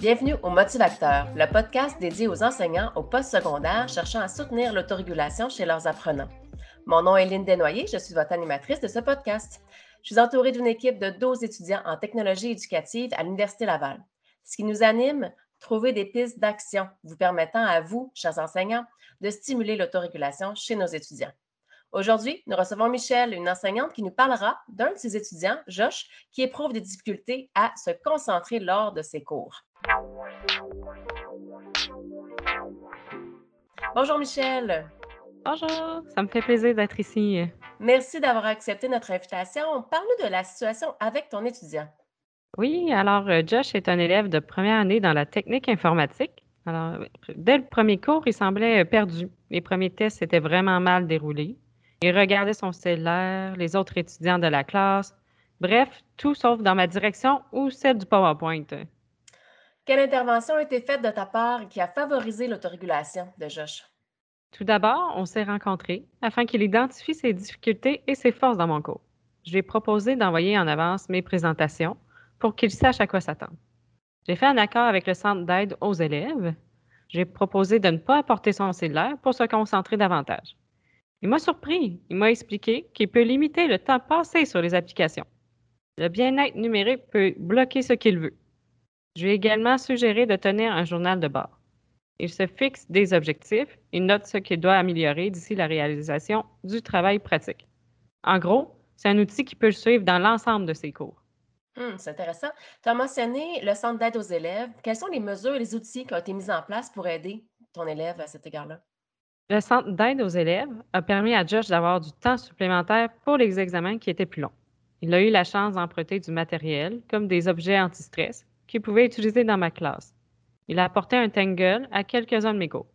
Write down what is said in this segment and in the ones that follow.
Bienvenue au Motivateur, le podcast dédié aux enseignants au poste secondaire cherchant à soutenir l'autorégulation chez leurs apprenants. Mon nom est Lynne Desnoyers, je suis votre animatrice de ce podcast. Je suis entourée d'une équipe de 12 étudiants en technologie éducative à l'Université Laval. Ce qui nous anime, trouver des pistes d'action vous permettant à vous, chers enseignants, de stimuler l'autorégulation chez nos étudiants. Aujourd'hui, nous recevons Michel, une enseignante qui nous parlera d'un de ses étudiants, Josh, qui éprouve des difficultés à se concentrer lors de ses cours. Bonjour Michel. Bonjour, ça me fait plaisir d'être ici. Merci d'avoir accepté notre invitation. Parle-nous de la situation avec ton étudiant. Oui, alors euh, Josh est un élève de première année dans la technique informatique. Alors, dès le premier cours, il semblait perdu. Les premiers tests s'étaient vraiment mal déroulés. Il regardait son cellulaire, les autres étudiants de la classe. Bref, tout sauf dans ma direction ou celle du PowerPoint. Quelle intervention a été faite de ta part qui a favorisé l'autorégulation de Josh? Tout d'abord, on s'est rencontrés afin qu'il identifie ses difficultés et ses forces dans mon cours. Je lui ai proposé d'envoyer en avance mes présentations pour qu'il sache à quoi s'attendre. J'ai fait un accord avec le centre d'aide aux élèves. J'ai proposé de ne pas apporter son cellulaire pour se concentrer davantage. Il m'a surpris. Il m'a expliqué qu'il peut limiter le temps passé sur les applications. Le bien-être numérique peut bloquer ce qu'il veut. Je lui ai également suggéré de tenir un journal de bord. Il se fixe des objectifs et note ce qu'il doit améliorer d'ici la réalisation du travail pratique. En gros, c'est un outil qui peut le suivre dans l'ensemble de ses cours. Hum, c'est intéressant. Tu as mentionné le centre d'aide aux élèves. Quelles sont les mesures et les outils qui ont été mis en place pour aider ton élève à cet égard-là? Le centre d'aide aux élèves a permis à Josh d'avoir du temps supplémentaire pour les examens qui étaient plus longs. Il a eu la chance d'emprunter du matériel, comme des objets anti-stress, qu'il pouvait utiliser dans ma classe. Il a apporté un Tangle à quelques-uns de mes cours.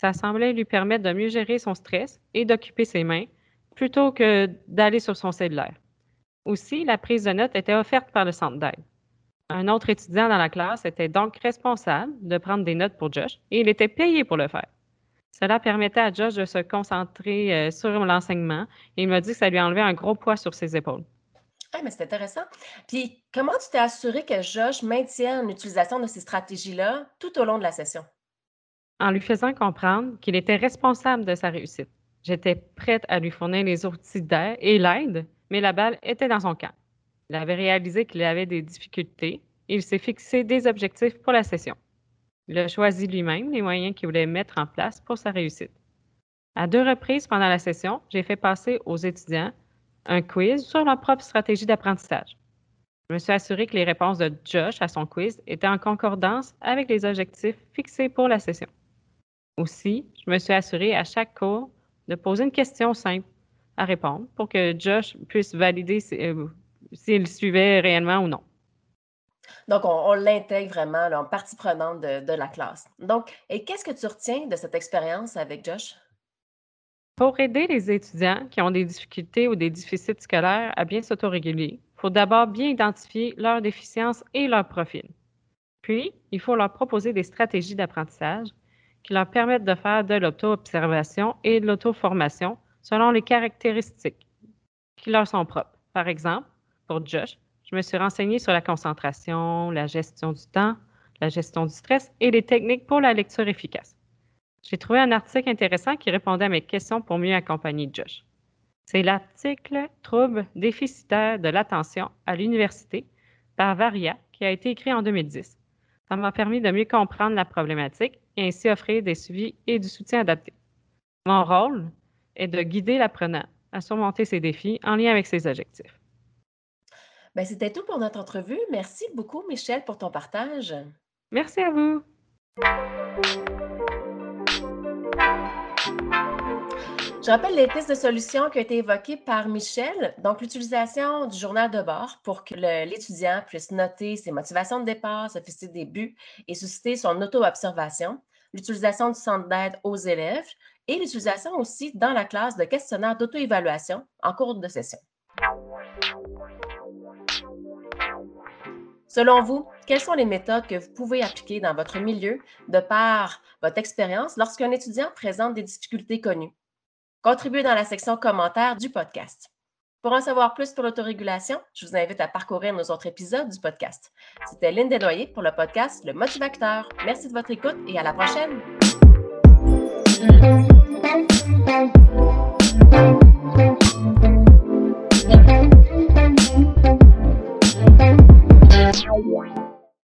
Ça semblait lui permettre de mieux gérer son stress et d'occuper ses mains plutôt que d'aller sur son cellulaire. Aussi, la prise de notes était offerte par le centre d'aide. Un autre étudiant dans la classe était donc responsable de prendre des notes pour Josh et il était payé pour le faire. Cela permettait à Josh de se concentrer euh, sur l'enseignement et il m'a dit que ça lui enlevait un gros poids sur ses épaules. Ah, mais c'est intéressant. Puis, comment tu t'es assuré que Josh maintienne l'utilisation de ces stratégies-là tout au long de la session? En lui faisant comprendre qu'il était responsable de sa réussite. J'étais prête à lui fournir les outils d'aide et l'aide, mais la balle était dans son camp. Il avait réalisé qu'il avait des difficultés et il s'est fixé des objectifs pour la session. Il a choisi lui-même les moyens qu'il voulait mettre en place pour sa réussite. À deux reprises pendant la session, j'ai fait passer aux étudiants un quiz sur leur propre stratégie d'apprentissage. Je me suis assuré que les réponses de Josh à son quiz étaient en concordance avec les objectifs fixés pour la session. Aussi, je me suis assuré à chaque cours de poser une question simple à répondre pour que Josh puisse valider euh, s'il suivait réellement ou non. Donc, on, l'intègre vraiment en partie prenante de, la classe. Donc, et qu'est-ce que tu retiens de cette expérience avec Josh? Pour aider les étudiants qui ont des difficultés ou des déficits scolaires à bien s'autoréguler, il faut d'abord bien identifier leurs déficiences et leur profil. Puis, il faut leur proposer des stratégies d'apprentissage qui leur permettent de faire de l'auto-observation et de l'auto-formation selon les caractéristiques qui leur sont propres. Par exemple, pour Josh, je me suis renseignée sur la concentration, la gestion du temps, la gestion du stress et les techniques pour la lecture efficace. J'ai trouvé un article intéressant qui répondait à mes questions pour mieux accompagner Josh. C'est l'article Troubles déficitaires de l'attention à l'université par Varia qui a été écrit en 2010. Ça m'a permis de mieux comprendre la problématique et ainsi offrir des suivis et du soutien adapté. Mon rôle est de guider l'apprenant à surmonter ses défis en lien avec ses objectifs. Ben, C'était tout pour notre entrevue. Merci beaucoup, Michel, pour ton partage. Merci à vous. Je rappelle les pistes de solutions qui ont été évoquées par Michel. Donc, l'utilisation du journal de bord pour que l'étudiant puisse noter ses motivations de départ, se fixer des buts et susciter son auto-observation. L'utilisation du centre d'aide aux élèves et l'utilisation aussi dans la classe de questionnaires d'auto-évaluation en cours de session. Selon vous, quelles sont les méthodes que vous pouvez appliquer dans votre milieu de par votre expérience lorsqu'un étudiant présente des difficultés connues? Contribuez dans la section commentaires du podcast. Pour en savoir plus sur l'autorégulation, je vous invite à parcourir nos autres épisodes du podcast. C'était Lynn Desnoyers pour le podcast Le Motivateur. Merci de votre écoute et à la prochaine.